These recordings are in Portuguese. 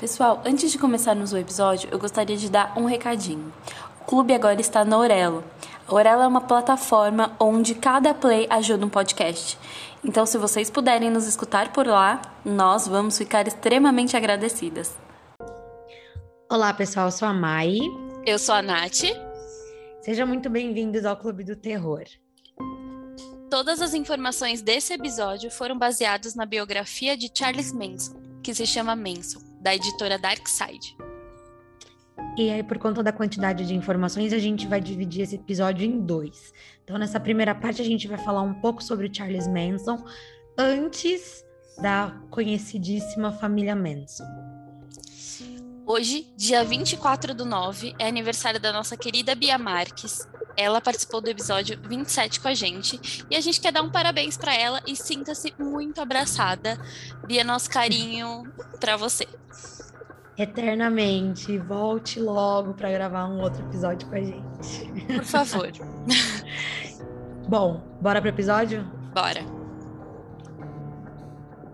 Pessoal, antes de começarmos o episódio, eu gostaria de dar um recadinho. O clube agora está na Orelo. A Orelo é uma plataforma onde cada play ajuda um podcast. Então, se vocês puderem nos escutar por lá, nós vamos ficar extremamente agradecidas. Olá, pessoal, eu sou a Mai. Eu sou a Nath. Sejam muito bem-vindos ao Clube do Terror. Todas as informações desse episódio foram baseadas na biografia de Charles Manson, que se chama Manson, da editora Darkside. E aí, por conta da quantidade de informações, a gente vai dividir esse episódio em dois. Então, nessa primeira parte, a gente vai falar um pouco sobre o Charles Manson antes da conhecidíssima família Manson. Hoje, dia 24 do 9, é aniversário da nossa querida Bia Marques. Ela participou do episódio 27 com a gente e a gente quer dar um parabéns para ela e sinta-se muito abraçada. Bia, nosso carinho para você. Eternamente, volte logo para gravar um outro episódio com a gente. Por favor. Bom, bora pro episódio? Bora.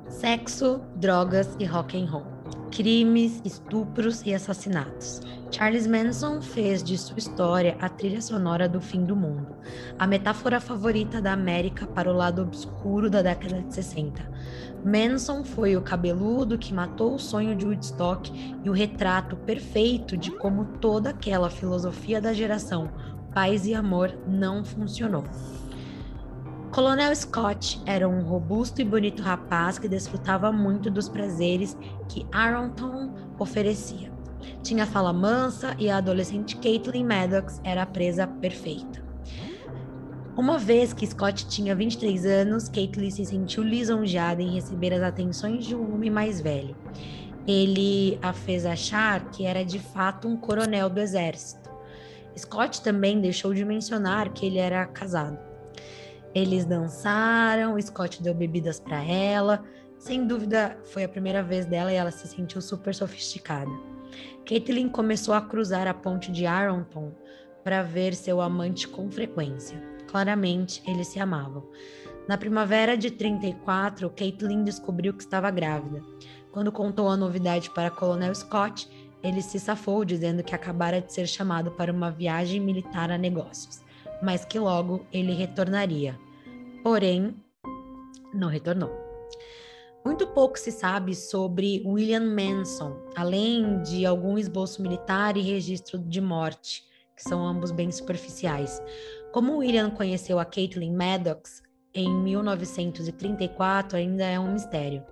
Sexo, drogas e rock and roll crimes, estupros e assassinatos. Charles Manson fez de sua história a trilha sonora do fim do mundo, a metáfora favorita da América para o lado obscuro da década de 60. Manson foi o cabeludo que matou o sonho de Woodstock e o retrato perfeito de como toda aquela filosofia da geração, paz e amor, não funcionou. Coronel Scott era um robusto e bonito rapaz que desfrutava muito dos prazeres que Arlington oferecia. Tinha fala mansa e a adolescente Caitlin Maddox era a presa perfeita. Uma vez que Scott tinha 23 anos, Caitlin se sentiu lisonjeada em receber as atenções de um homem mais velho. Ele a fez achar que era de fato um coronel do exército. Scott também deixou de mencionar que ele era casado. Eles dançaram, Scott deu bebidas para ela. Sem dúvida, foi a primeira vez dela e ela se sentiu super sofisticada. Caitlin começou a cruzar a ponte de Arlington para ver seu amante com frequência. Claramente, eles se amavam. Na primavera de 34, Caitlin descobriu que estava grávida. Quando contou a novidade para Coronel Scott, ele se safou dizendo que acabara de ser chamado para uma viagem militar a negócios, mas que logo ele retornaria porém não retornou. Muito pouco se sabe sobre William Manson, além de algum esboço militar e registro de morte, que são ambos bem superficiais. Como William conheceu a Caitlin Maddox em 1934 ainda é um mistério.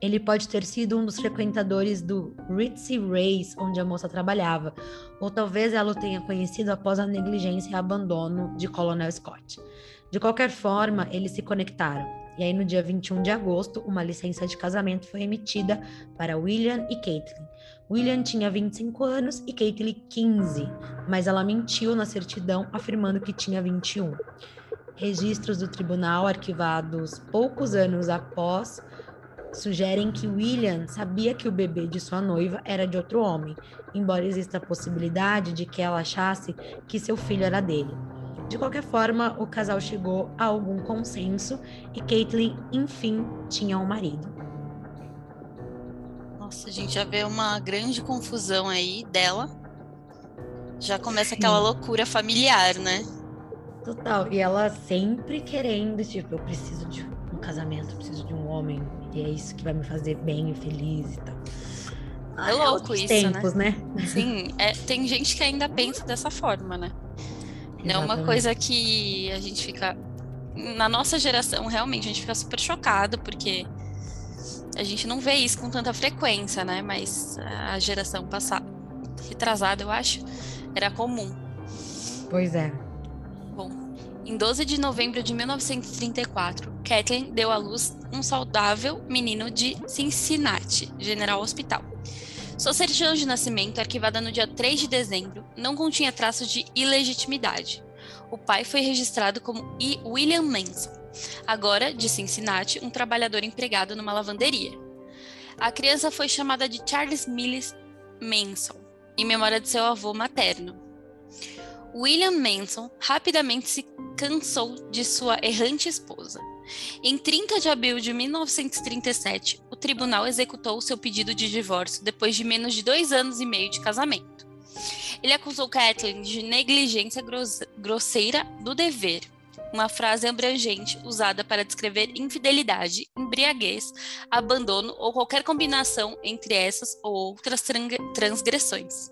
Ele pode ter sido um dos frequentadores do Ritzy Race, onde a moça trabalhava, ou talvez ela o tenha conhecido após a negligência e abandono de Colonel Scott. De qualquer forma, eles se conectaram. E aí, no dia 21 de agosto, uma licença de casamento foi emitida para William e Caitlin. William tinha 25 anos e Caitlin 15, mas ela mentiu na certidão afirmando que tinha 21. Registros do tribunal arquivados poucos anos após sugerem que William sabia que o bebê de sua noiva era de outro homem, embora exista a possibilidade de que ela achasse que seu filho era dele. De qualquer forma, o casal chegou a algum consenso e Caitlyn, enfim, tinha um marido. Nossa, a gente já vê uma grande confusão aí dela. Já começa Sim. aquela loucura familiar, né? Total. E ela sempre querendo, tipo, eu preciso de um casamento, eu preciso de um homem. E é isso que vai me fazer bem e feliz e tal. É louco isso, tempos, né? né? Sim, é, tem gente que ainda pensa dessa forma, né? Exatamente. É uma coisa que a gente fica. Na nossa geração, realmente, a gente fica super chocado, porque a gente não vê isso com tanta frequência, né? Mas a geração passada, retrasada, eu acho, era comum. Pois é. Bom, em 12 de novembro de 1934, Kathleen deu à luz um saudável menino de Cincinnati, General Hospital. Sua certidão de nascimento, arquivada no dia 3 de dezembro, não continha traços de ilegitimidade. O pai foi registrado como I. William Manson, agora de Cincinnati, um trabalhador empregado numa lavanderia. A criança foi chamada de Charles Mills Manson, em memória de seu avô materno. William Manson rapidamente se cansou de sua errante esposa. Em 30 de abril de 1937, o tribunal executou seu pedido de divórcio depois de menos de dois anos e meio de casamento. Ele acusou Kathleen de negligência grosseira do dever, uma frase abrangente usada para descrever infidelidade, embriaguez, abandono ou qualquer combinação entre essas ou outras transgressões.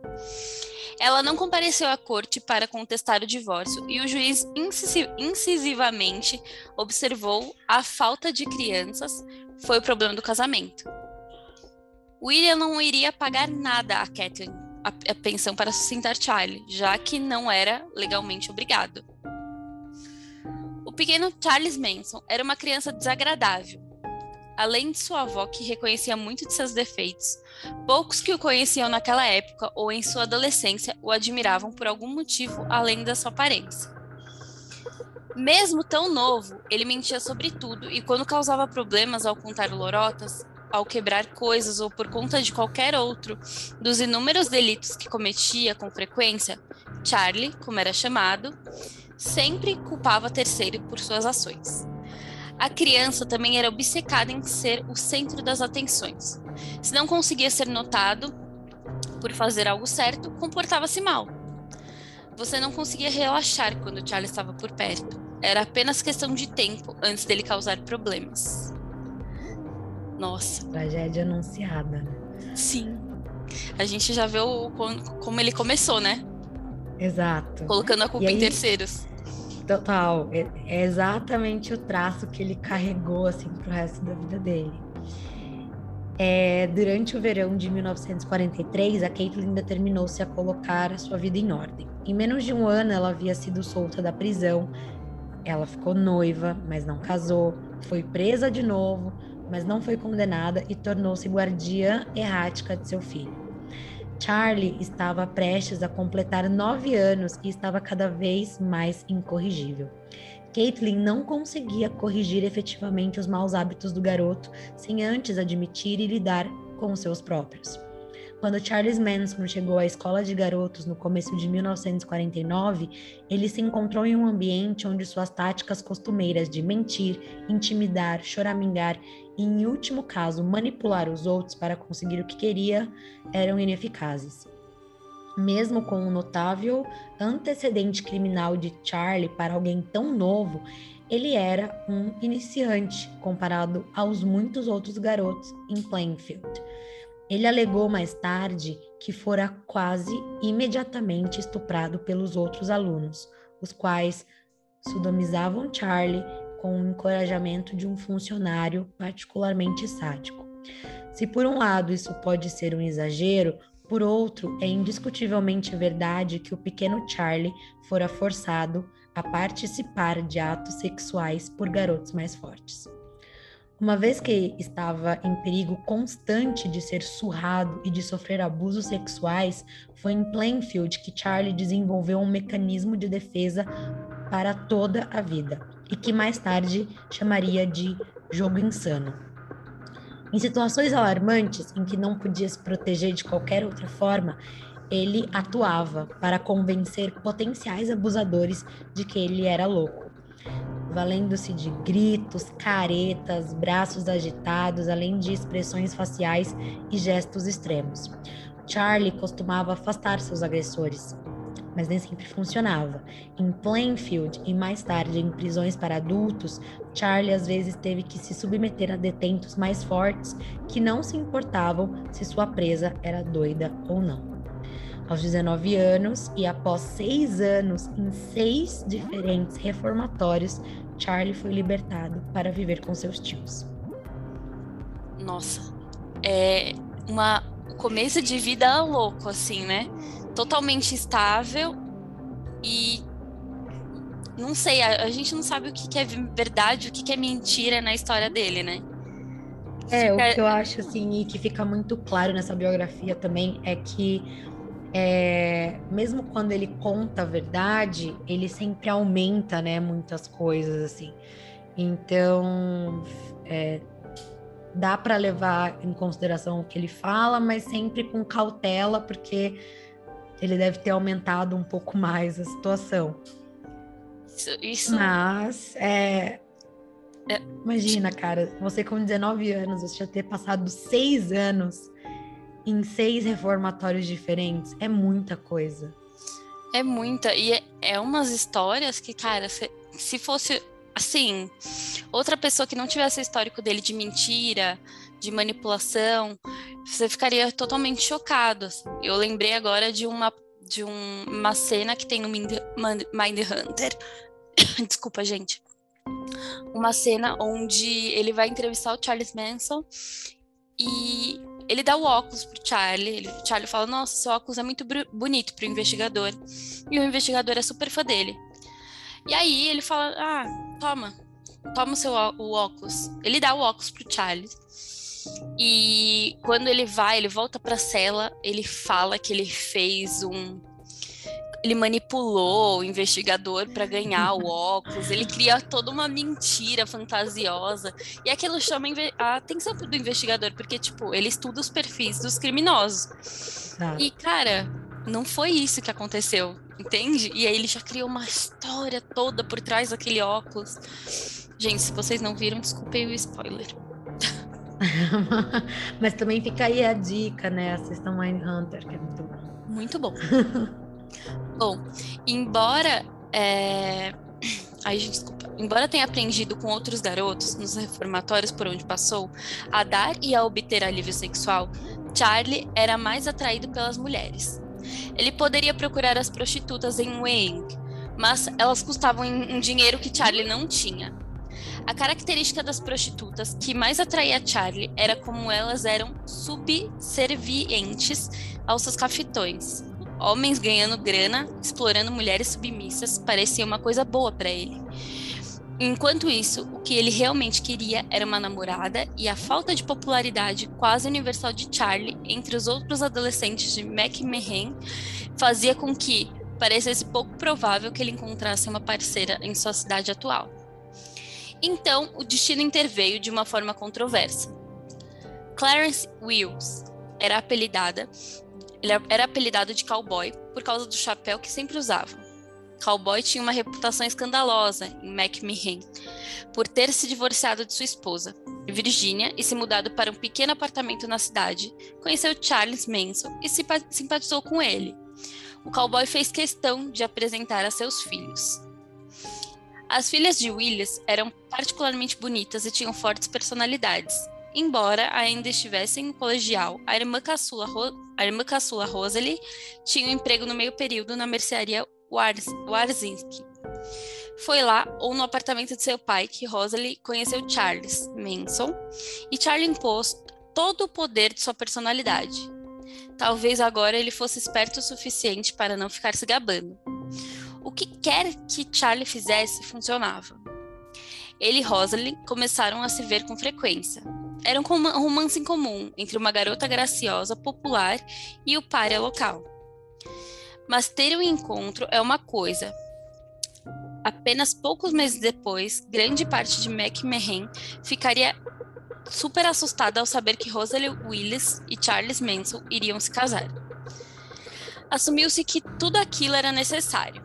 Ela não compareceu à corte para contestar o divórcio e o juiz incisivamente observou a falta de crianças foi o problema do casamento. William não iria pagar nada a Kathleen, a, a pensão para sustentar Charlie, já que não era legalmente obrigado. O pequeno Charles Manson era uma criança desagradável, além de sua avó, que reconhecia muito de seus defeitos, poucos que o conheciam naquela época ou em sua adolescência o admiravam por algum motivo além da sua aparência. Mesmo tão novo, ele mentia sobre tudo e, quando causava problemas ao contar lorotas, ao quebrar coisas ou por conta de qualquer outro dos inúmeros delitos que cometia com frequência, Charlie, como era chamado, sempre culpava terceiro por suas ações. A criança também era obcecada em ser o centro das atenções. Se não conseguia ser notado por fazer algo certo, comportava-se mal. Você não conseguia relaxar quando Charlie estava por perto. Era apenas questão de tempo antes dele causar problemas. Nossa. Tragédia anunciada. Sim. A gente já vê o, como ele começou, né? Exato. Colocando a culpa aí, em terceiros. Total, é, é exatamente o traço que ele carregou assim pro resto da vida dele. É, durante o verão de 1943, a Caitlin determinou-se a colocar a sua vida em ordem. Em menos de um ano, ela havia sido solta da prisão. Ela ficou noiva, mas não casou. Foi presa de novo, mas não foi condenada e tornou-se guardiã errática de seu filho. Charlie estava prestes a completar nove anos e estava cada vez mais incorrigível. Caitlin não conseguia corrigir efetivamente os maus hábitos do garoto sem antes admitir e lidar com seus próprios. Quando Charles Manson chegou à escola de garotos no começo de 1949, ele se encontrou em um ambiente onde suas táticas costumeiras de mentir, intimidar, choramingar e, em último caso, manipular os outros para conseguir o que queria eram ineficazes. Mesmo com o um notável antecedente criminal de Charlie para alguém tão novo, ele era um iniciante comparado aos muitos outros garotos em Plainfield. Ele alegou mais tarde que fora quase imediatamente estuprado pelos outros alunos, os quais sodomizavam Charlie com o encorajamento de um funcionário particularmente sádico. Se por um lado isso pode ser um exagero, por outro, é indiscutivelmente verdade que o pequeno Charlie fora forçado a participar de atos sexuais por garotos mais fortes. Uma vez que estava em perigo constante de ser surrado e de sofrer abusos sexuais, foi em Plainfield que Charlie desenvolveu um mecanismo de defesa para toda a vida e que mais tarde chamaria de jogo insano. Em situações alarmantes em que não podia se proteger de qualquer outra forma, ele atuava para convencer potenciais abusadores de que ele era louco valendo-se de gritos, caretas, braços agitados, além de expressões faciais e gestos extremos. Charlie costumava afastar seus agressores, mas nem sempre funcionava. Em Plainfield e mais tarde em prisões para adultos, Charlie às vezes teve que se submeter a detentos mais fortes que não se importavam se sua presa era doida ou não. Aos 19 anos e após seis anos em seis diferentes reformatórios, Charlie foi libertado para viver com seus tios. Nossa, é uma começo de vida louco, assim, né? Totalmente estável e não sei, a, a gente não sabe o que, que, é verdade, o que, que é mentira na história dele, né? É, fica... o que eu acho, assim, e que fica muito claro nessa biografia também é que é, mesmo quando ele conta a verdade, ele sempre aumenta, né, muitas coisas assim. Então, é, dá para levar em consideração o que ele fala, mas sempre com cautela, porque ele deve ter aumentado um pouco mais a situação. Isso. isso... Mas é, É... Imagina, cara, você com 19 anos, você já ter passado seis anos em seis reformatórios diferentes. É muita coisa. É muita. E é, é umas histórias que, cara, se, se fosse assim, outra pessoa que não tivesse histórico dele de mentira, de manipulação, você ficaria totalmente chocado. Assim. Eu lembrei agora de uma de um, uma cena que tem no Mind Hunter. Desculpa, gente. Uma cena onde ele vai entrevistar o Charles Manson e ele dá o óculos pro Charlie. Ele, o Charlie fala: Nossa, seu óculos é muito bonito pro investigador. E o investigador é super fã dele. E aí ele fala: Ah, toma, toma o seu o óculos. Ele dá o óculos pro Charlie. E quando ele vai, ele volta pra cela, ele fala que ele fez um ele manipulou o investigador para ganhar o óculos, ele cria toda uma mentira fantasiosa. E aquilo chama a atenção do investigador, porque, tipo, ele estuda os perfis dos criminosos. Ah. E, cara, não foi isso que aconteceu, entende? E aí ele já criou uma história toda por trás daquele óculos. Gente, se vocês não viram, desculpem o spoiler. Mas também fica aí a dica, né? Assistam Mindhunter, que é muito bom. Muito bom. Bom, embora. É... Ai, gente, desculpa. Embora tenha aprendido com outros garotos nos reformatórios por onde passou a dar e a obter alívio sexual, Charlie era mais atraído pelas mulheres. Ele poderia procurar as prostitutas em Wayne, mas elas custavam um dinheiro que Charlie não tinha. A característica das prostitutas que mais atraía Charlie era como elas eram subservientes aos seus cafetões. Homens ganhando grana, explorando mulheres submissas, parecia uma coisa boa para ele. Enquanto isso, o que ele realmente queria era uma namorada e a falta de popularidade quase universal de Charlie entre os outros adolescentes de McMahon fazia com que parecesse pouco provável que ele encontrasse uma parceira em sua cidade atual. Então, o destino interveio de uma forma controversa. Clarence Wills era apelidada ele era apelidado de cowboy por causa do chapéu que sempre usava. Cowboy tinha uma reputação escandalosa em McMahon por ter se divorciado de sua esposa, Virginia, e se mudado para um pequeno apartamento na cidade. Conheceu Charles Manson e se simpatizou com ele. O cowboy fez questão de apresentar a seus filhos. As filhas de Willis eram particularmente bonitas e tinham fortes personalidades. Embora ainda estivessem no colegial, a irmã caçula, Ro a irmã caçula Rosalie tinha um emprego no meio período na mercearia Warz Warzinski. Foi lá ou no apartamento de seu pai que Rosalie conheceu Charles Manson e Charlie impôs todo o poder de sua personalidade. Talvez agora ele fosse esperto o suficiente para não ficar se gabando. O que quer que Charlie fizesse funcionava. Ele e Rosalie começaram a se ver com frequência, era um romance em comum entre uma garota graciosa, popular e o párea local. Mas ter um encontro é uma coisa. Apenas poucos meses depois, grande parte de McMahon ficaria super assustada ao saber que Rosalie Willis e Charles Manson iriam se casar. Assumiu-se que tudo aquilo era necessário.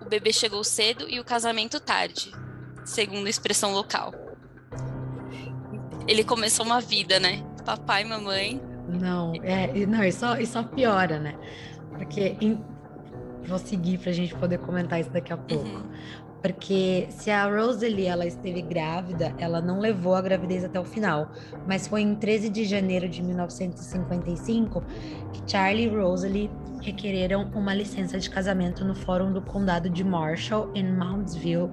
O bebê chegou cedo e o casamento tarde, segundo a expressão local ele começou uma vida, né? Papai, mamãe. Não, é, não, e só, e só piora, né? Porque em, vou seguir para a gente poder comentar isso daqui a pouco. Uhum. Porque se a Rosalie ela esteve grávida, ela não levou a gravidez até o final. Mas foi em 13 de janeiro de 1955 que Charlie e Rosalie requereram uma licença de casamento no Fórum do Condado de Marshall, em Mountsville,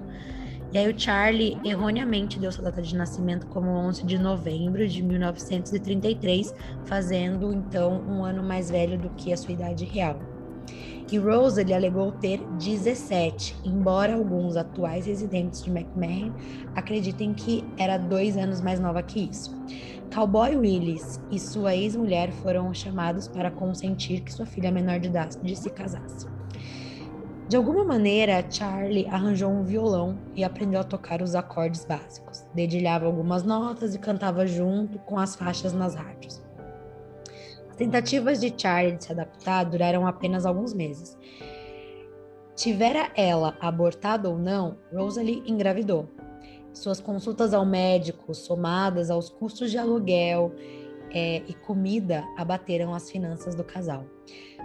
e aí o Charlie erroneamente deu sua data de nascimento como 11 de novembro de 1933, fazendo então um ano mais velho do que a sua idade real. E Rose ele alegou ter 17, embora alguns atuais residentes de McMahon acreditem que era dois anos mais nova que isso. Cowboy Willis e sua ex-mulher foram chamados para consentir que sua filha menor de idade se casasse. De alguma maneira, Charlie arranjou um violão e aprendeu a tocar os acordes básicos. Dedilhava algumas notas e cantava junto com as faixas nas rádios. As tentativas de Charlie de se adaptar duraram apenas alguns meses. Tivera ela abortado ou não, Rosalie engravidou. Suas consultas ao médico, somadas aos custos de aluguel é, e comida, abateram as finanças do casal.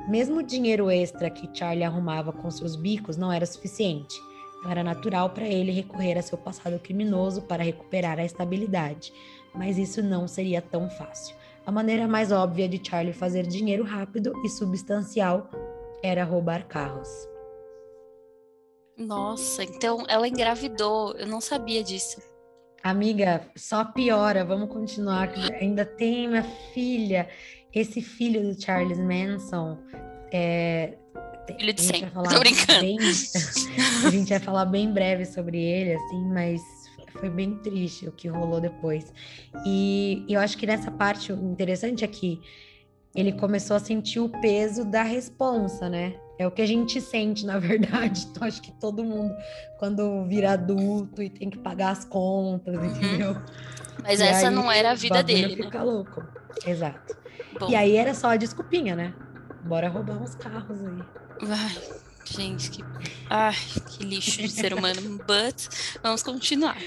Mesmo o dinheiro extra que Charlie arrumava com seus bicos não era suficiente. Então era natural para ele recorrer a seu passado criminoso para recuperar a estabilidade, mas isso não seria tão fácil. A maneira mais óbvia de Charlie fazer dinheiro rápido e substancial era roubar carros. Nossa, então ela engravidou. Eu não sabia disso. Amiga, só piora. Vamos continuar. Ainda tem minha filha. Esse filho do Charles Manson. É, filho de sempre. Tô brincando. Bem, a gente vai falar bem breve sobre ele, assim, mas foi bem triste o que rolou depois. E eu acho que nessa parte o interessante é que ele começou a sentir o peso da responsa, né? É o que a gente sente, na verdade. Então, acho que todo mundo, quando vira adulto e tem que pagar as contas, uhum. entendeu? Mas e essa aí, não era a vida dele. Fica né? louco. Exato. Bom. E aí era só a desculpinha, né? Bora roubar uns carros aí. Vai. Gente, que, ai, que lixo de ser humano. But vamos continuar.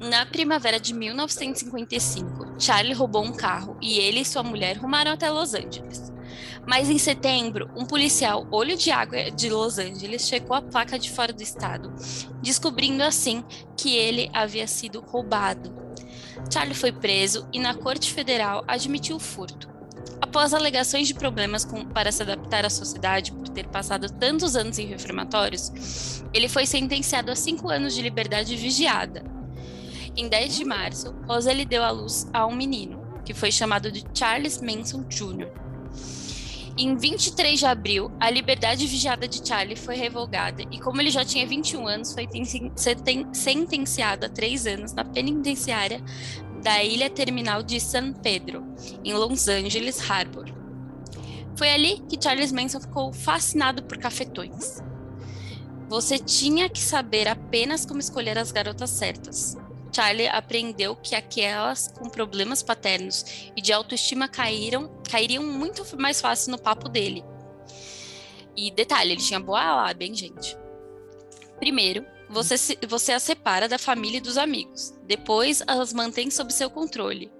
Na primavera de 1955, Charlie roubou um carro e ele e sua mulher rumaram até Los Angeles. Mas em setembro, um policial olho de água de Los Angeles checou a placa de fora do estado, descobrindo assim que ele havia sido roubado. Charlie foi preso e na Corte Federal admitiu o furto. Após alegações de problemas com, para se adaptar à sociedade por ter passado tantos anos em reformatórios, ele foi sentenciado a cinco anos de liberdade vigiada. Em 10 de março, Rosalie deu à luz a um menino, que foi chamado de Charles Manson Jr. Em 23 de abril, a liberdade vigiada de Charlie foi revogada e, como ele já tinha 21 anos, foi sentenciado a três anos na penitenciária da ilha terminal de San Pedro, em Los Angeles Harbor. Foi ali que Charles Manson ficou fascinado por cafetões. Você tinha que saber apenas como escolher as garotas certas. Charlie aprendeu que aquelas com problemas paternos e de autoestima caíram, cairiam muito mais fácil no papo dele. E detalhe, ele tinha boa lábia, hein, gente? Primeiro, você, se, você as separa da família e dos amigos. Depois, as mantém sob seu controle,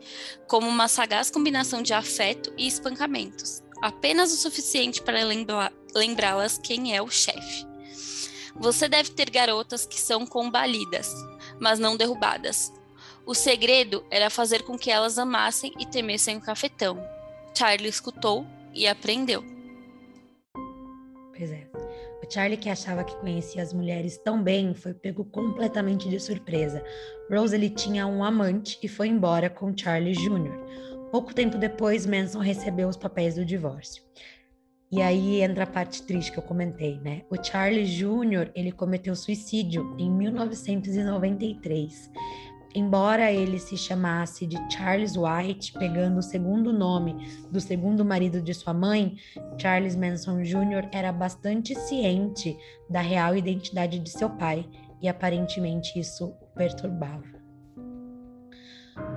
como uma sagaz combinação de afeto e espancamentos, apenas o suficiente para lembrá-las quem é o chefe. Você deve ter garotas que são combalidas, mas não derrubadas. O segredo era fazer com que elas amassem e temessem o cafetão. Charlie escutou e aprendeu. Pois é. O Charlie, que achava que conhecia as mulheres tão bem, foi pego completamente de surpresa. Rosalie tinha um amante e foi embora com Charlie Jr. Pouco tempo depois, Manson recebeu os papéis do divórcio. E aí entra a parte triste que eu comentei, né? O Charlie Jr., ele cometeu suicídio em 1993 embora ele se chamasse de Charles White, pegando o segundo nome do segundo marido de sua mãe, Charles Manson Jr. era bastante ciente da real identidade de seu pai e aparentemente isso o perturbava.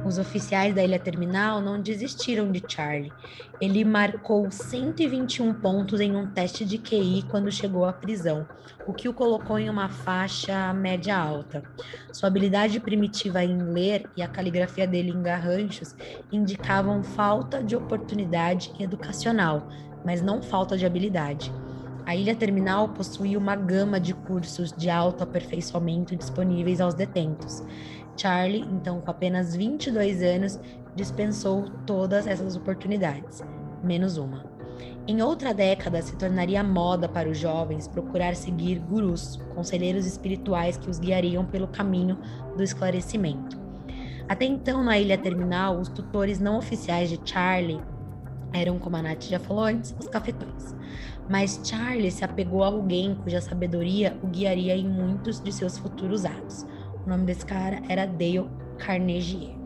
Os oficiais da ilha terminal não desistiram de Charlie. Ele marcou 121 pontos em um teste de QI quando chegou à prisão, o que o colocou em uma faixa média alta. Sua habilidade primitiva em ler e a caligrafia dele em garranchos indicavam falta de oportunidade educacional, mas não falta de habilidade. A ilha terminal possuía uma gama de cursos de autoaperfeiçoamento disponíveis aos detentos. Charlie, então com apenas 22 anos, dispensou todas essas oportunidades, menos uma. Em outra década, se tornaria moda para os jovens procurar seguir gurus, conselheiros espirituais que os guiariam pelo caminho do esclarecimento. Até então, na ilha terminal, os tutores não oficiais de Charlie eram, como a Nath já falou antes, os cafetões. Mas Charlie se apegou a alguém cuja sabedoria o guiaria em muitos de seus futuros atos. O nome desse cara era Dale Carnegie.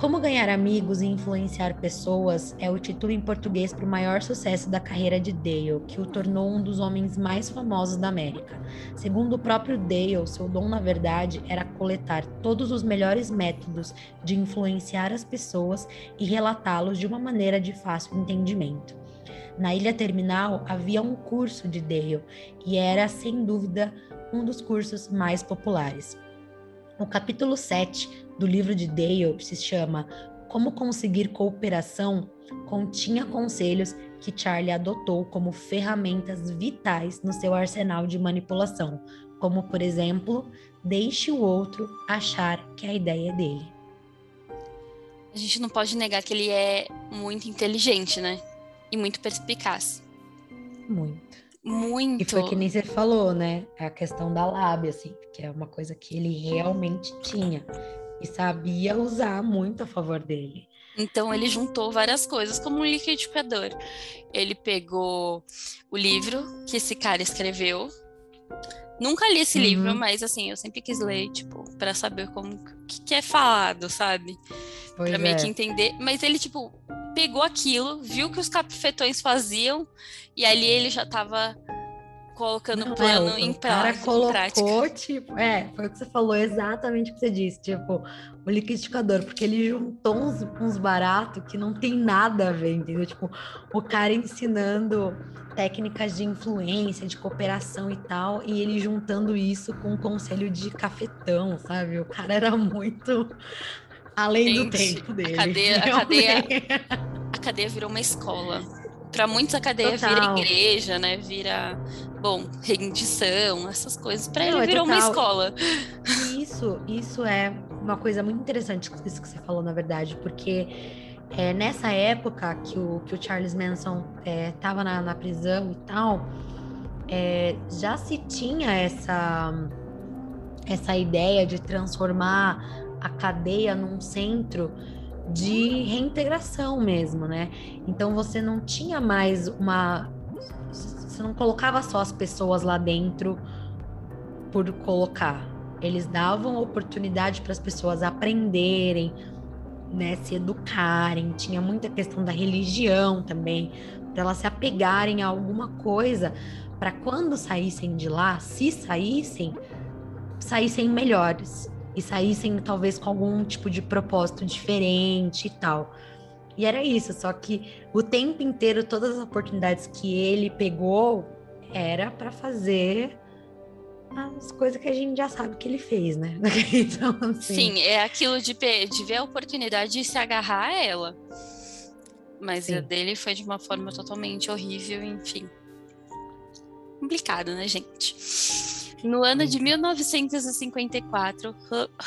Como ganhar amigos e influenciar pessoas é o título em português para o maior sucesso da carreira de Dale, que o tornou um dos homens mais famosos da América. Segundo o próprio Dale, seu dom, na verdade, era coletar todos os melhores métodos de influenciar as pessoas e relatá-los de uma maneira de fácil entendimento. Na Ilha Terminal havia um curso de Dale e era, sem dúvida, um dos cursos mais populares. O capítulo 7 do livro de Dale se chama Como Conseguir Cooperação continha conselhos que Charlie adotou como ferramentas vitais no seu arsenal de manipulação, como, por exemplo, deixe o outro achar que a ideia é dele. A gente não pode negar que ele é muito inteligente, né? E muito perspicaz. Muito. Muito. E foi que nem você falou, né? A questão da lábia, assim, que é uma coisa que ele realmente tinha e sabia usar muito a favor dele. Então ele juntou várias coisas como um liquidificador. Ele pegou o livro que esse cara escreveu. Nunca li esse uhum. livro, mas assim, eu sempre quis ler, tipo, para saber como que, que, é falado, sabe? Pra é. meio que entender. Mas ele, tipo, pegou aquilo, viu que os cafetões faziam, e ali ele já tava colocando o plano é, em, cara colocou, prática. Tipo, é, foi o que você falou, exatamente o que você disse, tipo, o liquidificador, porque ele juntou uns, uns baratos que não tem nada a ver, entendeu? Tipo, o cara ensinando técnicas de influência, de cooperação e tal, e ele juntando isso com um conselho de cafetão, sabe? O cara era muito além Gente, do tempo dele. A cadeia, a cadeia, a cadeia virou uma escola. Para muitos a cadeia total. vira igreja, né? Vira, bom, rendição, essas coisas. Para ele é virou total. uma escola. Isso, isso é uma coisa muito interessante isso que você falou, na verdade, porque é, nessa época que o, que o Charles Manson estava é, na, na, prisão e tal, é, já se tinha essa, essa ideia de transformar a cadeia num centro de reintegração mesmo, né? Então você não tinha mais uma. Você não colocava só as pessoas lá dentro por colocar. Eles davam oportunidade para as pessoas aprenderem, né, se educarem. Tinha muita questão da religião também, para elas se apegarem a alguma coisa, para quando saíssem de lá, se saíssem, saíssem melhores e saíssem talvez com algum tipo de propósito diferente e tal. E era isso, só que o tempo inteiro, todas as oportunidades que ele pegou era para fazer as coisas que a gente já sabe que ele fez, né? Então, assim... Sim, é aquilo de, de ver a oportunidade de se agarrar a ela. Mas Sim. a dele foi de uma forma totalmente horrível, enfim. Complicado, né, gente? No ano de 1954,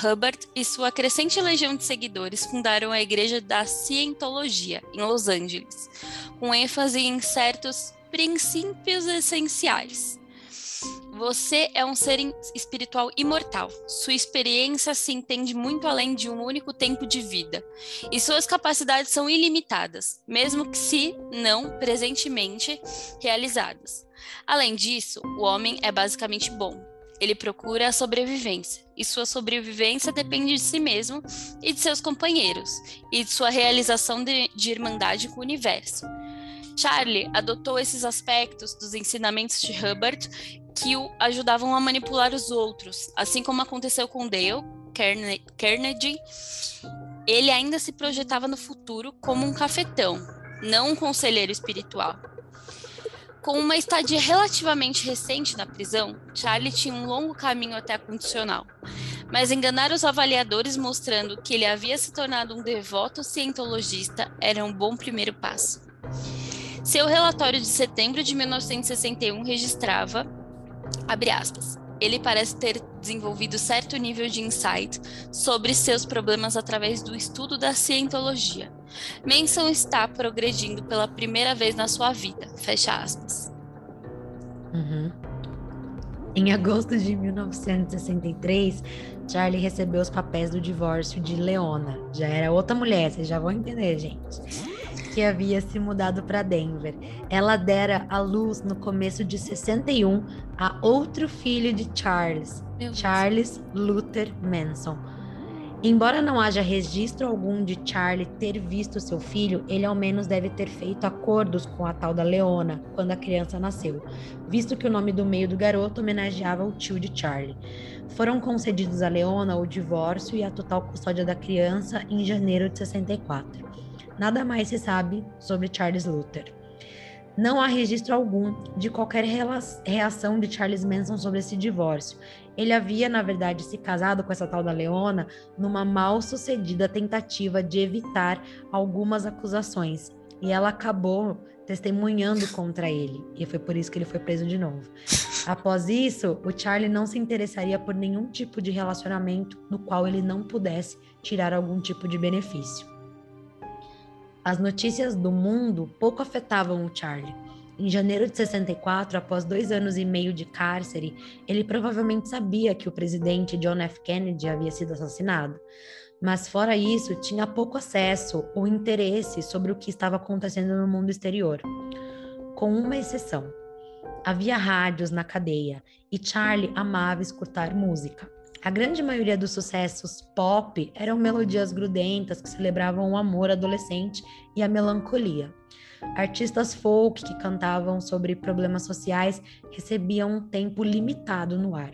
Hubbard e sua crescente legião de seguidores fundaram a Igreja da Cientologia, em Los Angeles, com ênfase em certos princípios essenciais. Você é um ser espiritual imortal. Sua experiência se entende muito além de um único tempo de vida. E suas capacidades são ilimitadas, mesmo que se não presentemente realizadas. Além disso, o homem é basicamente bom. Ele procura a sobrevivência, e sua sobrevivência depende de si mesmo e de seus companheiros, e de sua realização de, de irmandade com o universo. Charlie adotou esses aspectos dos ensinamentos de Hubbard que o ajudavam a manipular os outros, assim como aconteceu com Dale Carnegie. Ele ainda se projetava no futuro como um cafetão, não um conselheiro espiritual. Com uma estadia relativamente recente na prisão, Charlie tinha um longo caminho até a condicional. Mas enganar os avaliadores mostrando que ele havia se tornado um devoto cientologista era um bom primeiro passo. Seu relatório de setembro de 1961 registrava, abre aspas, ele parece ter desenvolvido certo nível de insight sobre seus problemas através do estudo da cientologia. Manson está progredindo pela primeira vez na sua vida. Fecha aspas. Uhum. Em agosto de 1963, Charlie recebeu os papéis do divórcio de Leona. Já era outra mulher, vocês já vão entender, gente que havia se mudado para Denver. Ela dera à luz no começo de 61 a outro filho de Charles, Charles Luther Manson. Embora não haja registro algum de Charlie ter visto seu filho, ele ao menos deve ter feito acordos com a tal da Leona quando a criança nasceu, visto que o nome do meio do garoto homenageava o tio de Charlie. Foram concedidos a Leona o divórcio e a total custódia da criança em janeiro de 64. Nada mais se sabe sobre Charles Luther. Não há registro algum de qualquer reação de Charles Manson sobre esse divórcio. Ele havia, na verdade, se casado com essa tal da Leona numa mal sucedida tentativa de evitar algumas acusações. E ela acabou testemunhando contra ele. E foi por isso que ele foi preso de novo. Após isso, o Charlie não se interessaria por nenhum tipo de relacionamento no qual ele não pudesse tirar algum tipo de benefício. As notícias do mundo pouco afetavam o Charlie. Em janeiro de 64, após dois anos e meio de cárcere, ele provavelmente sabia que o presidente John F. Kennedy havia sido assassinado. Mas, fora isso, tinha pouco acesso ou interesse sobre o que estava acontecendo no mundo exterior. Com uma exceção. Havia rádios na cadeia e Charlie amava escutar música. A grande maioria dos sucessos pop eram melodias grudentas que celebravam o amor adolescente e a melancolia. Artistas folk que cantavam sobre problemas sociais recebiam um tempo limitado no ar.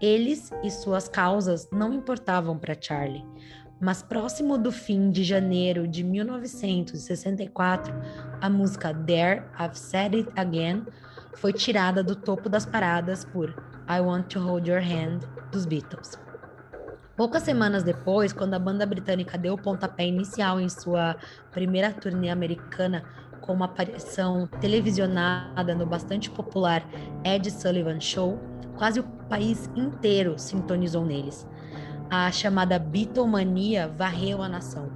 Eles e suas causas não importavam para Charlie, mas próximo do fim de janeiro de 1964, a música There I've Said It Again foi tirada do topo das paradas por I Want to Hold Your Hand dos Beatles. Poucas semanas depois, quando a banda britânica deu o pontapé inicial em sua primeira turnê americana com uma aparição televisionada no bastante popular Ed Sullivan Show, quase o país inteiro sintonizou neles. A chamada Beatlemania varreu a nação.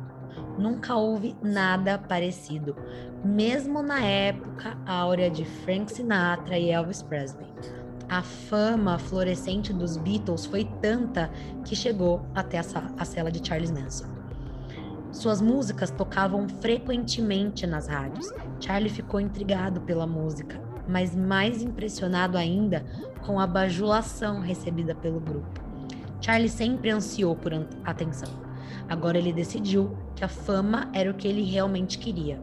Nunca houve nada parecido, mesmo na época áurea de Frank Sinatra e Elvis Presley. A fama florescente dos Beatles foi tanta que chegou até a, cela de Charles Manson. Suas músicas tocavam frequentemente nas rádios. Charlie ficou intrigado pela música, mas mais impressionado ainda com a bajulação recebida pelo grupo. Charlie sempre ansiou por atenção. Agora ele decidiu que a fama era o que ele realmente queria.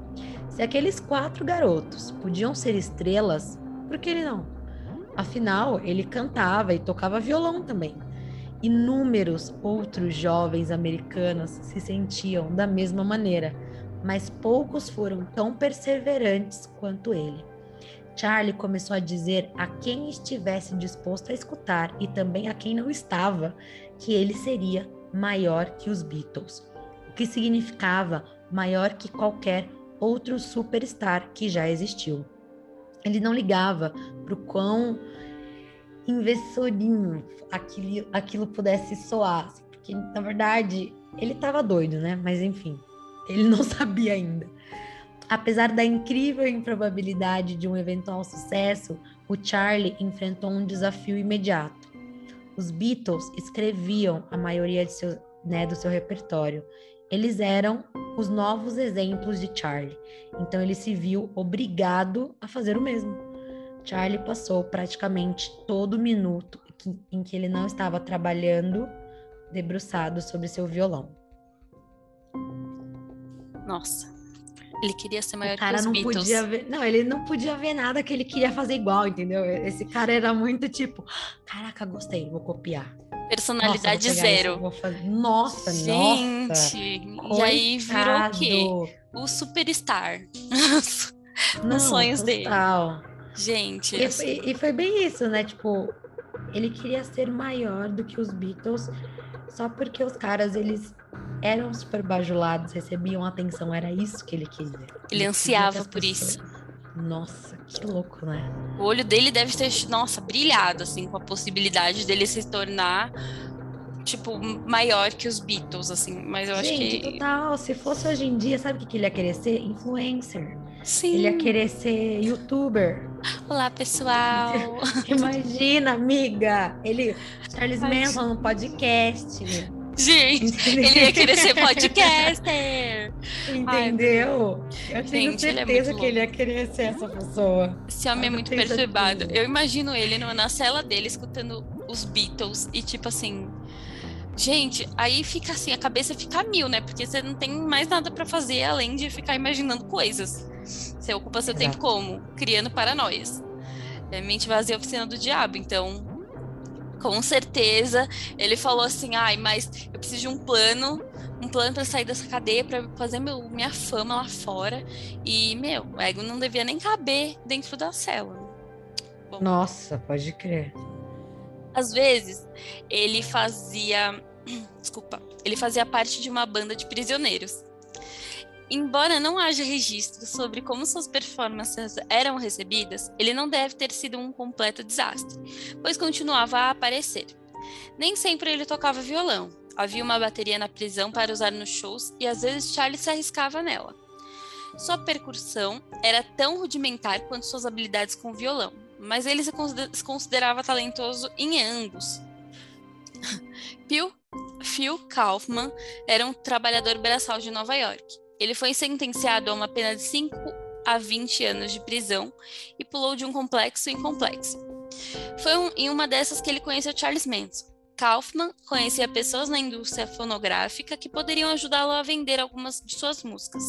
Se aqueles quatro garotos podiam ser estrelas, por que ele não? Afinal, ele cantava e tocava violão também. Inúmeros outros jovens americanos se sentiam da mesma maneira, mas poucos foram tão perseverantes quanto ele. Charlie começou a dizer a quem estivesse disposto a escutar e também a quem não estava que ele seria maior que os Beatles, o que significava maior que qualquer outro superstar que já existiu. Ele não ligava para o quão investorinho aquilo, aquilo pudesse soar, assim, porque na verdade ele estava doido, né? Mas enfim, ele não sabia ainda. Apesar da incrível improbabilidade de um eventual sucesso, o Charlie enfrentou um desafio imediato. Os Beatles escreviam a maioria seu, né, do seu repertório. Eles eram os novos exemplos de Charlie, então ele se viu obrigado a fazer o mesmo. Charlie passou praticamente todo minuto em que ele não estava trabalhando debruçado sobre seu violão. Nossa, ele queria ser maior o cara que os não Beatles. Podia ver, não, ele não podia ver nada que ele queria fazer igual, entendeu? Esse cara era muito tipo, caraca, gostei, vou copiar. Personalidade nossa, zero. Isso, fazer... Nossa, Gente, nossa. e aí virou o quê? O superstar. Não, Nos sonhos total. dele. Gente. E, assim... e, foi bem isso, né? Tipo, ele queria ser maior do que os Beatles só porque os caras, eles eram super bajulados, recebiam atenção, era isso que ele queria. Ele, ele ansiava por isso. Nossa, que louco, né? O olho dele deve ter, nossa, brilhado, assim, com a possibilidade dele se tornar, tipo, maior que os Beatles, assim. Mas eu Gente, acho que. total. Se fosse hoje em dia, sabe o que ele ia querer ser? Influencer. Sim. Ele ia querer ser youtuber. Olá, pessoal. Imagina, amiga. Ele, Charles Manson, no podcast. Gente, ele ia querer ser podcaster. Entendeu? Ai, eu tenho gente, certeza ele é que ele ia querer ser essa pessoa. Esse homem é muito perturbado. Certeza. Eu imagino ele na cela dele escutando os Beatles e tipo assim. Gente, aí fica assim, a cabeça fica mil, né? Porque você não tem mais nada para fazer além de ficar imaginando coisas. Você ocupa seu Exato. tempo como? Criando paranoias. É mente vazia oficina do diabo. Então, com certeza, ele falou assim: ai, mas eu preciso de um plano um plano para sair dessa cadeia, para fazer meu, minha fama lá fora. E, meu, o ego não devia nem caber dentro da cela. Bom, Nossa, pode crer. Às vezes, ele fazia. Desculpa. Ele fazia parte de uma banda de prisioneiros. Embora não haja registro sobre como suas performances eram recebidas, ele não deve ter sido um completo desastre, pois continuava a aparecer. Nem sempre ele tocava violão. Havia uma bateria na prisão para usar nos shows e às vezes Charlie se arriscava nela. Sua percussão era tão rudimentar quanto suas habilidades com violão, mas ele se considerava talentoso em ambos. Phil, Phil Kaufman era um trabalhador braçal de Nova York. Ele foi sentenciado a uma pena de 5 a 20 anos de prisão e pulou de um complexo em complexo. Foi um, em uma dessas que ele conheceu Charles Manson. Kaufman conhecia pessoas na indústria fonográfica que poderiam ajudá-lo a vender algumas de suas músicas.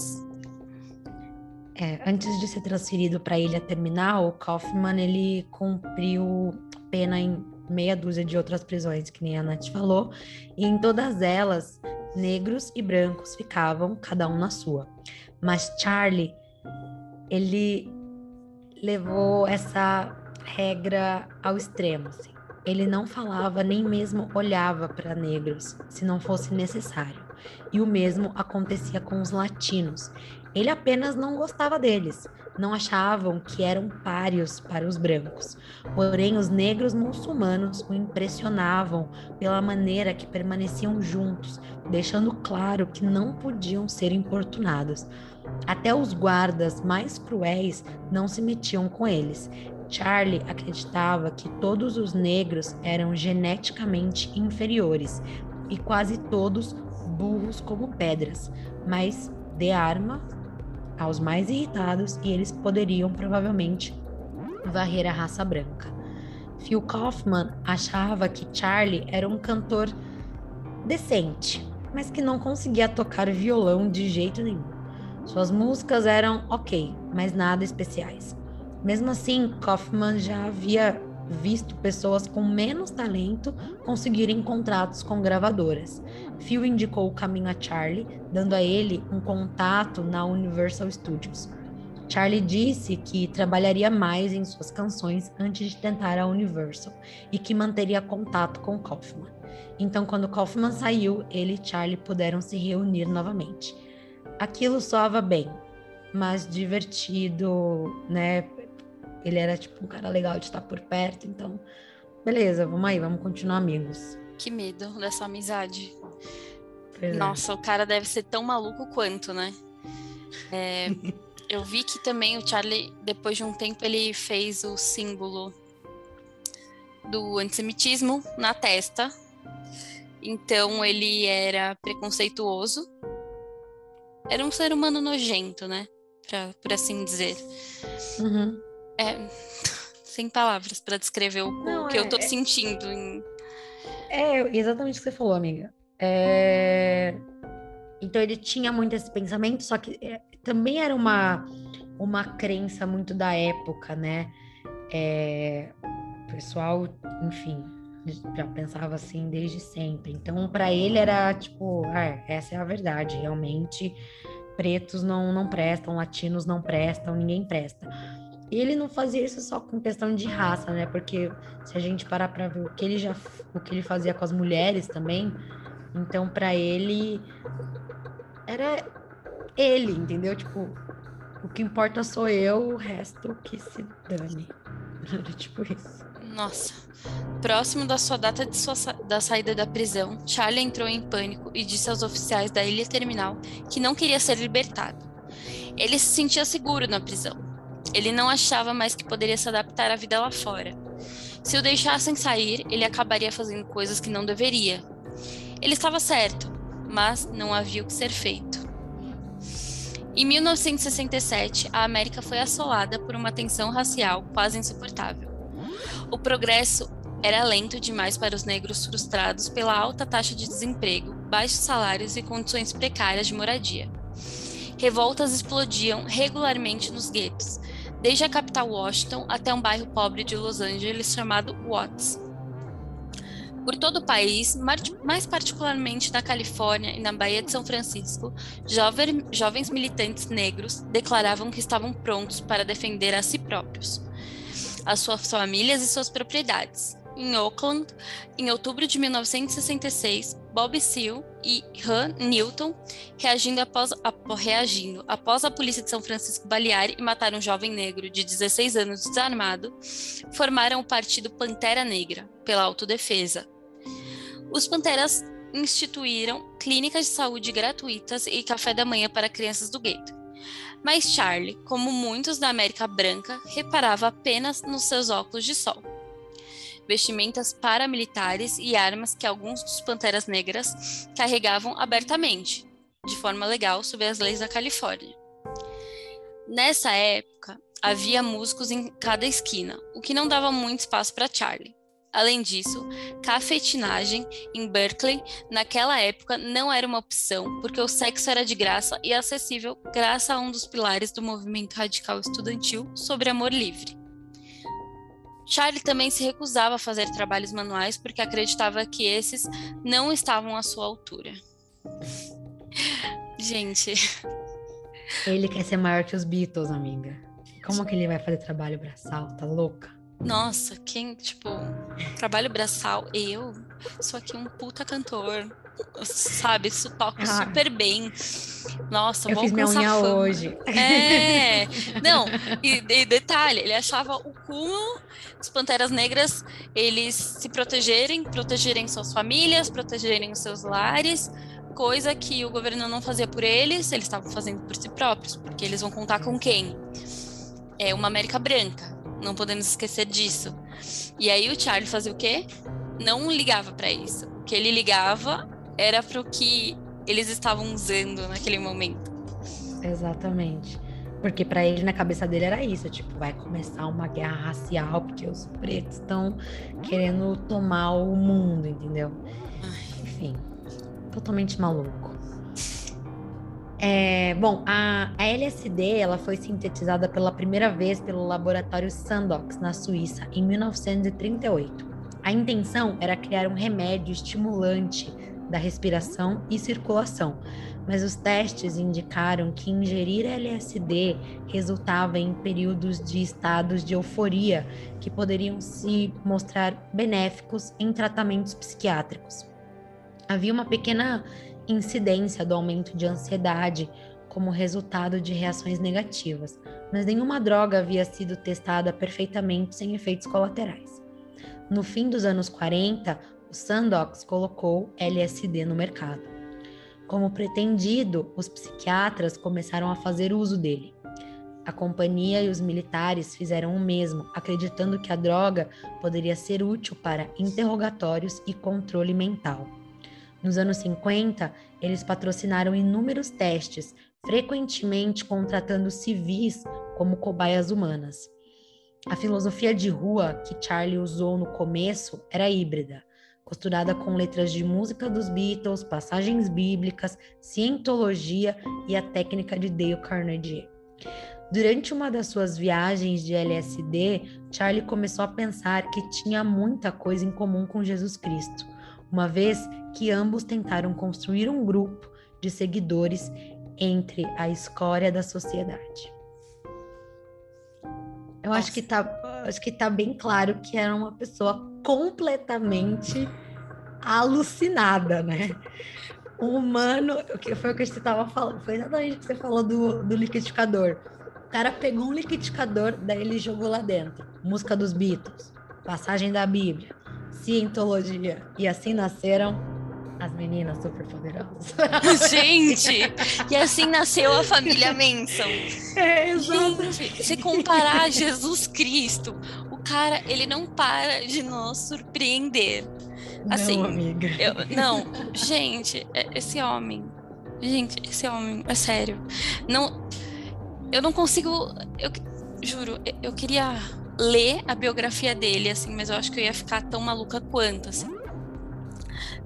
É, antes de ser transferido para a ilha terminal, Kaufman ele cumpriu pena em meia dúzia de outras prisões, que nem a Nath falou, e em todas elas, negros e brancos ficavam, cada um na sua. Mas Charlie, ele levou essa regra ao extremo. Assim. Ele não falava nem mesmo olhava para negros, se não fosse necessário. E o mesmo acontecia com os latinos. Ele apenas não gostava deles, não achavam que eram páreos para os brancos. Porém, os negros muçulmanos o impressionavam pela maneira que permaneciam juntos, deixando claro que não podiam ser importunados. Até os guardas mais cruéis não se metiam com eles. Charlie acreditava que todos os negros eram geneticamente inferiores e quase todos burros como pedras, mas de arma aos mais irritados e eles poderiam provavelmente varrer a raça branca. Phil Kaufman achava que Charlie era um cantor decente, mas que não conseguia tocar violão de jeito nenhum. Suas músicas eram ok, mas nada especiais. Mesmo assim, Kaufman já havia visto pessoas com menos talento conseguirem contratos com gravadoras. Phil indicou o caminho a Charlie, dando a ele um contato na Universal Studios. Charlie disse que trabalharia mais em suas canções antes de tentar a Universal e que manteria contato com Kaufman. Então, quando Kaufman saiu, ele e Charlie puderam se reunir novamente. Aquilo soava bem, mas divertido, né? Ele era tipo um cara legal de estar por perto, então beleza, vamos aí, vamos continuar amigos. Que medo dessa amizade. Pois é. Nossa, é. o cara deve ser tão maluco quanto, né? É, eu vi que também o Charlie, depois de um tempo, ele fez o símbolo do antissemitismo na testa. Então ele era preconceituoso. Era um ser humano nojento, né? Pra, por assim dizer. Uhum. É, sem palavras para descrever o, Não, que é, eu tô é... sentindo. Em... É exatamente o que você falou, amiga. É... Então ele tinha muito esse pensamento, só que é, também era uma, uma crença muito da época, né? É... O pessoal, enfim, já pensava assim desde sempre. Então, para ele era tipo, ah, essa é a verdade, realmente pretos não, não prestam, latinos não prestam, ninguém presta. E ele não fazia isso só com questão de raça, né? Porque se a gente parar para ver o que ele já o que ele fazia com as mulheres também, então para ele era ele, entendeu? Tipo, o que importa sou eu, o resto que se dane. Era tipo isso. Nossa. Próximo da sua data de sua, da saída da prisão, Charlie entrou em pânico e disse aos oficiais da ilha terminal que não queria ser libertado. Ele se sentia seguro na prisão, ele não achava mais que poderia se adaptar à vida lá fora. Se o deixassem sair, ele acabaria fazendo coisas que não deveria. Ele estava certo, mas não havia o que ser feito. Em 1967, a América foi assolada por uma tensão racial quase insuportável. O progresso era lento demais para os negros frustrados pela alta taxa de desemprego, baixos salários e condições precárias de moradia. Revoltas explodiam regularmente nos guetos, desde a capital Washington até um bairro pobre de Los Angeles chamado Watts. Por todo o país, mais particularmente na Califórnia e na Baía de São Francisco, jovens militantes negros declaravam que estavam prontos para defender a si próprios, as suas famílias e suas propriedades. Em Oakland, em outubro de 1966, Bob Seale e Han Newton, reagindo após, reagindo após a polícia de São Francisco balear e matar um jovem negro de 16 anos desarmado, formaram o partido Pantera Negra, pela autodefesa. Os Panteras instituíram clínicas de saúde gratuitas e café da manhã para crianças do gueto. Mas Charlie, como muitos da América Branca, reparava apenas nos seus óculos de sol vestimentas paramilitares e armas que alguns dos Panteras Negras carregavam abertamente, de forma legal, sob as leis da Califórnia. Nessa época, havia músicos em cada esquina, o que não dava muito espaço para Charlie. Além disso, cafetinagem em Berkeley naquela época não era uma opção, porque o sexo era de graça e acessível graças a um dos pilares do movimento radical estudantil sobre amor livre. Charlie também se recusava a fazer trabalhos manuais porque acreditava que esses não estavam à sua altura. Gente. Ele quer ser maior que os Beatles, amiga. Como que ele vai fazer trabalho braçal? Tá louca? Nossa, quem, tipo, trabalho braçal, eu sou aqui um puta cantor, sabe? Isso toca ah, super bem. Nossa, eu fiz minha unha fama. hoje. É, não, e, e, detalhe, ele achava o cúmulo dos Panteras Negras eles se protegerem, protegerem suas famílias, protegerem os seus lares, coisa que o governo não fazia por eles, eles estavam fazendo por si próprios, porque eles vão contar com quem? É uma América Branca, não podemos esquecer disso. E aí o Charlie fazia o quê? Não ligava para isso. O que ele ligava era para o que eles estavam usando naquele momento. Exatamente. Porque para ele, na cabeça dele, era isso: tipo, vai começar uma guerra racial, porque os pretos estão querendo tomar o mundo, entendeu? Ai. Enfim, totalmente maluco. É, bom, a, a, LSD ela foi sintetizada pela primeira vez pelo laboratório Sandox, na Suíça, em 1938. A intenção era criar um remédio estimulante da respiração e circulação, mas os testes indicaram que ingerir LSD resultava em períodos de estados de euforia que poderiam se mostrar benéficos em tratamentos psiquiátricos. Havia uma pequena incidência do aumento de ansiedade como resultado de reações negativas, mas nenhuma droga havia sido testada perfeitamente sem efeitos colaterais. No fim dos anos 40, Sandox colocou LSD no mercado. Como pretendido, os psiquiatras começaram a fazer uso dele. A companhia e os militares fizeram o mesmo, acreditando que a droga poderia ser útil para interrogatórios e controle mental. Nos anos 50, eles patrocinaram inúmeros testes, frequentemente contratando civis como cobaias humanas. A filosofia de rua que Charlie usou no começo era híbrida costurada com letras de música dos Beatles, passagens bíblicas, cientologia e a técnica de Dale Carnegie. Durante uma das suas viagens de LSD, Charlie começou a pensar que tinha muita coisa em comum com Jesus Cristo, uma vez que ambos tentaram construir um grupo de seguidores entre a escória da sociedade. Eu acho que tá, acho que tá bem claro que era uma pessoa completamente alucinada, né? Um humano, que foi o que você estava falando, foi exatamente o que você falou do, do liquidificador. O cara pegou um liquidificador, daí ele jogou lá dentro. Música dos Beatles, passagem da Bíblia, cientologia. E assim nasceram as meninas super poderosas. Gente! e assim nasceu a família Manson. É, exatamente. Gente, se comparar a Jesus Cristo, cara, ele não para de nos surpreender. Assim, não, amiga. Eu, não, gente, é, esse homem. Gente, esse homem, é sério. Não, eu não consigo. Eu juro, eu queria ler a biografia dele, assim, mas eu acho que eu ia ficar tão maluca quanto, assim.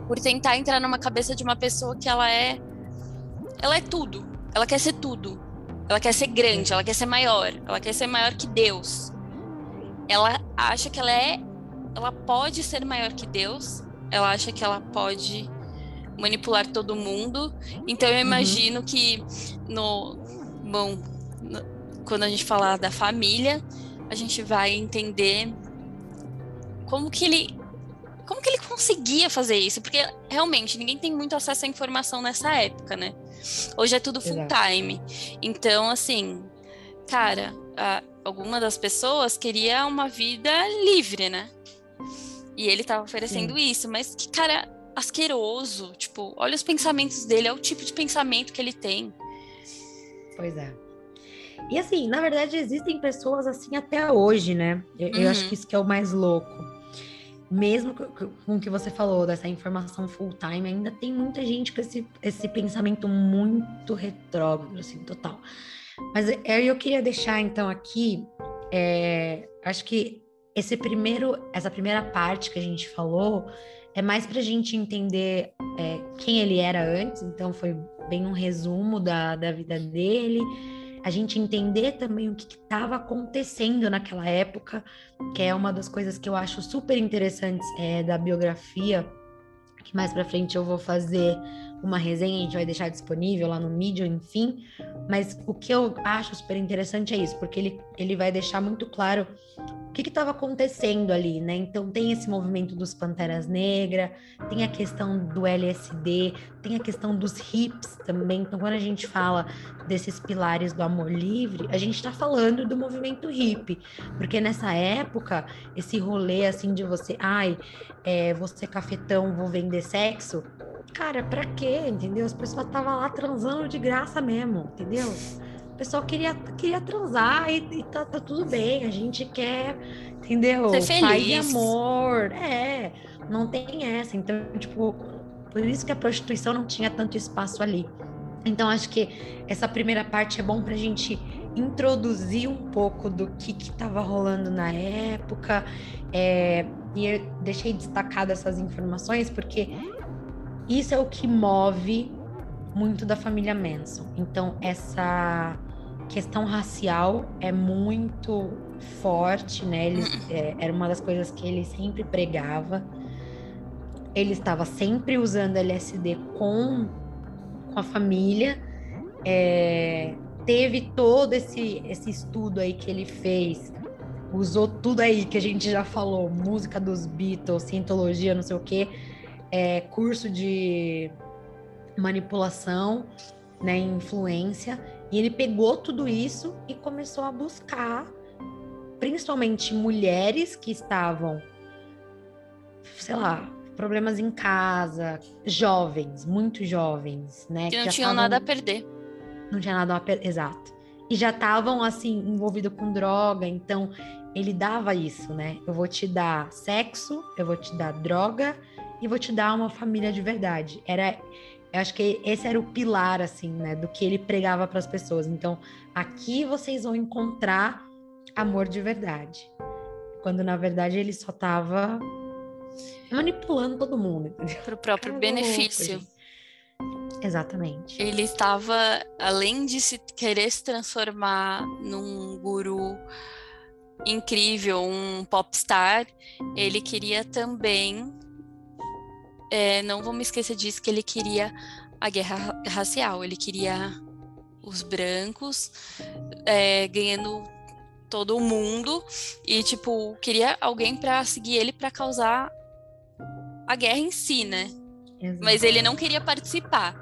Por tentar entrar numa cabeça de uma pessoa que ela é. Ela é tudo. Ela quer ser tudo. Ela quer ser grande, ela quer ser maior. Ela quer ser maior que Deus ela acha que ela é, ela pode ser maior que Deus ela acha que ela pode manipular todo mundo. Então eu uhum. imagino uhum. que no bom, no, quando a gente falar da família, a gente vai entender como que ele como que ele conseguia fazer isso? Porque realmente ninguém tem muito acesso à informação nessa época, né? Hoje é tudo full time. Então, assim, cara, a, alguma das pessoas queria uma vida livre, né? E ele tava oferecendo Sim. isso, mas que cara asqueroso, tipo, olha os pensamentos dele, é o tipo de pensamento que ele tem. Pois é. E assim, na verdade, existem pessoas assim até hoje, né? Eu, uhum. eu acho uhum. que isso que é o mais louco mesmo com o que você falou dessa informação full time, ainda tem muita gente com esse, esse pensamento muito retrógrado, assim, total. Mas é, eu queria deixar então aqui, é, acho que esse primeiro, essa primeira parte que a gente falou é mais para a gente entender é, quem ele era antes, então foi bem um resumo da, da vida dele a gente entender também o que estava acontecendo naquela época, que é uma das coisas que eu acho super interessantes é, da biografia, que mais para frente eu vou fazer uma resenha, a gente vai deixar disponível lá no Medium, enfim. Mas o que eu acho super interessante é isso, porque ele, ele vai deixar muito claro o que estava acontecendo ali, né? Então tem esse movimento dos Panteras Negras, tem a questão do LSD, tem a questão dos hips também. Então quando a gente fala desses pilares do amor livre, a gente está falando do movimento hip, porque nessa época esse rolê assim de você, ai, é, você cafetão, vou vender sexo, cara, pra quê? Entendeu? As pessoas estavam lá transando de graça mesmo, entendeu? O pessoal queria, queria transar e, e tá, tá, tudo bem, a gente quer, entendeu? Ser feliz. Paz e amor. É, não tem essa. Então, tipo, por isso que a prostituição não tinha tanto espaço ali. Então, acho que essa primeira parte é bom pra gente introduzir um pouco do que estava rolando na época. É, e eu deixei destacado essas informações porque isso é o que move muito da família Manson. Então, essa questão racial é muito forte, né? Ele, é, era uma das coisas que ele sempre pregava. Ele estava sempre usando LSD com, com a família. É, teve todo esse, esse estudo aí que ele fez. Usou tudo aí que a gente já falou, música dos Beatles, cientologia, não sei o quê é, curso de manipulação, né, influência, e ele pegou tudo isso e começou a buscar, principalmente mulheres que estavam, sei lá, problemas em casa, jovens, muito jovens, né? Que não tinham tavam, nada a perder. Não tinha nada a perder, exato. E já estavam, assim, envolvidos com droga, então ele dava isso, né? Eu vou te dar sexo, eu vou te dar droga e vou te dar uma família de verdade. Era, eu acho que esse era o pilar assim, né, do que ele pregava para as pessoas. Então, aqui vocês vão encontrar amor de verdade. Quando na verdade ele só estava manipulando todo mundo, para o próprio Caramba, benefício. Exatamente. Ele estava, além de se querer se transformar num guru incrível, um popstar, ele queria também é, não vamos esquecer disso, que ele queria a guerra racial, ele queria os brancos é, ganhando todo o mundo e, tipo, queria alguém para seguir ele para causar a guerra em si, né? Exato. Mas ele não queria participar.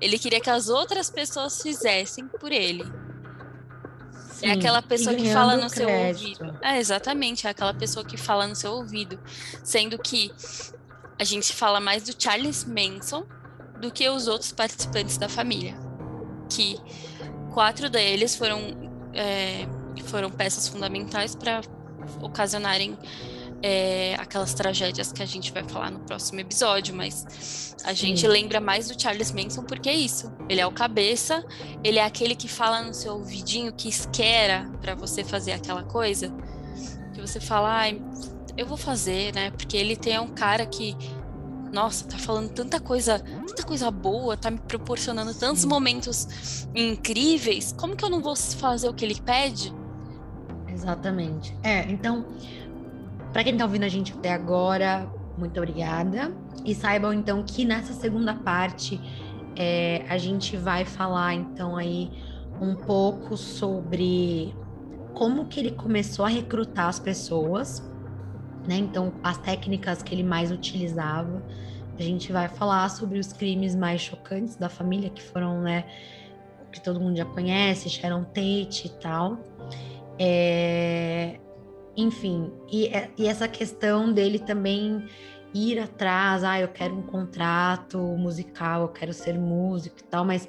Ele queria que as outras pessoas fizessem por ele. É Sim, é aquela pessoa que fala no crédito. seu ouvido. É, exatamente, é aquela pessoa que fala no seu ouvido. Sendo que a gente fala mais do Charles Manson do que os outros participantes da família, que quatro deles foram, é, foram peças fundamentais para ocasionarem é, aquelas tragédias que a gente vai falar no próximo episódio, mas a Sim. gente lembra mais do Charles Manson porque é isso. Ele é o cabeça, ele é aquele que fala no seu ouvidinho, que esquera para você fazer aquela coisa, que você fala, ai, eu vou fazer, né? Porque ele tem é um cara que nossa, tá falando tanta coisa, tanta coisa boa, tá me proporcionando tantos momentos incríveis. Como que eu não vou fazer o que ele pede? Exatamente. É, então, para quem tá ouvindo a gente até agora, Muito obrigada. E saibam então que nessa segunda parte é, a gente vai falar então aí um pouco sobre como que ele começou a recrutar as pessoas, né? Então, as técnicas que ele mais utilizava. A gente vai falar sobre os crimes mais chocantes da família, que foram, né, que todo mundo já conhece, Sharon Tate e tal. É... Enfim, e, e essa questão dele também ir atrás, ah, eu quero um contrato musical, eu quero ser músico e tal, mas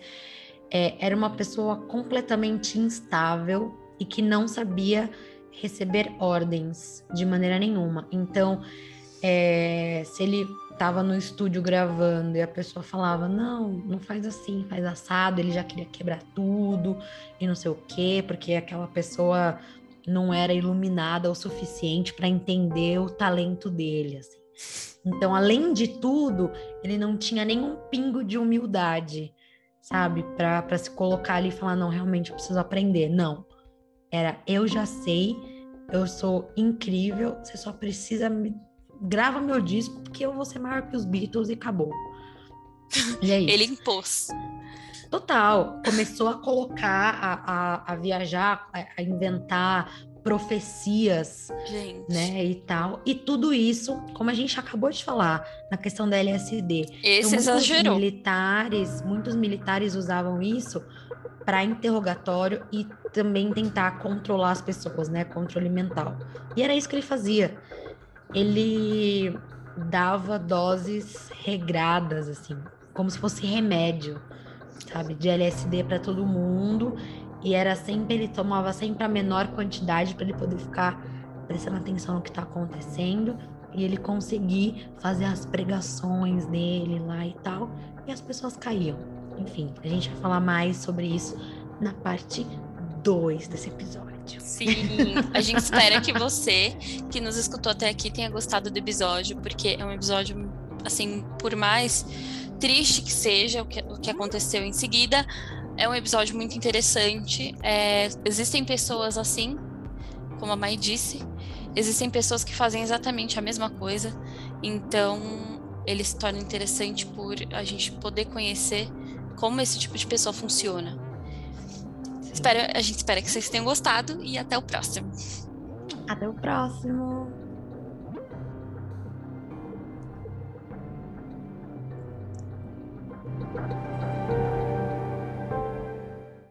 é, era uma pessoa completamente instável e que não sabia receber ordens de maneira nenhuma. Então, é, se ele estava no estúdio gravando e a pessoa falava, não, não faz assim, faz assado, ele já queria quebrar tudo e não sei o quê, porque aquela pessoa não era iluminada o suficiente para entender o talento dele, assim. Então, além de tudo, ele não tinha nenhum pingo de humildade, sabe? Para se colocar ali e falar: não, realmente eu preciso aprender. Não. Era eu já sei, eu sou incrível, você só precisa me. Grava meu disco, porque eu vou ser maior que os Beatles e acabou. E é isso. Ele impôs. Total. Começou a colocar, a, a, a viajar, a, a inventar profecias, gente. né, e tal. E tudo isso, como a gente acabou de falar, na questão da LSD. Esse então, exagerou. Militares, muitos militares usavam isso para interrogatório e também tentar controlar as pessoas, né, controle mental. E era isso que ele fazia. Ele dava doses regradas assim, como se fosse remédio, sabe, de LSD para todo mundo e era sempre, ele tomava sempre a menor quantidade para ele poder ficar prestando atenção no que está acontecendo e ele conseguir fazer as pregações dele lá e tal. E as pessoas caíam. Enfim, a gente vai falar mais sobre isso na parte 2 desse episódio. Sim, a gente espera que você que nos escutou até aqui tenha gostado do episódio, porque é um episódio, assim, por mais triste que seja o que, o que aconteceu em seguida, é um episódio muito interessante. É, existem pessoas assim, como a Mai disse, existem pessoas que fazem exatamente a mesma coisa. Então, ele se torna interessante por a gente poder conhecer como esse tipo de pessoa funciona. Espero, a gente espera que vocês tenham gostado e até o próximo. Até o próximo.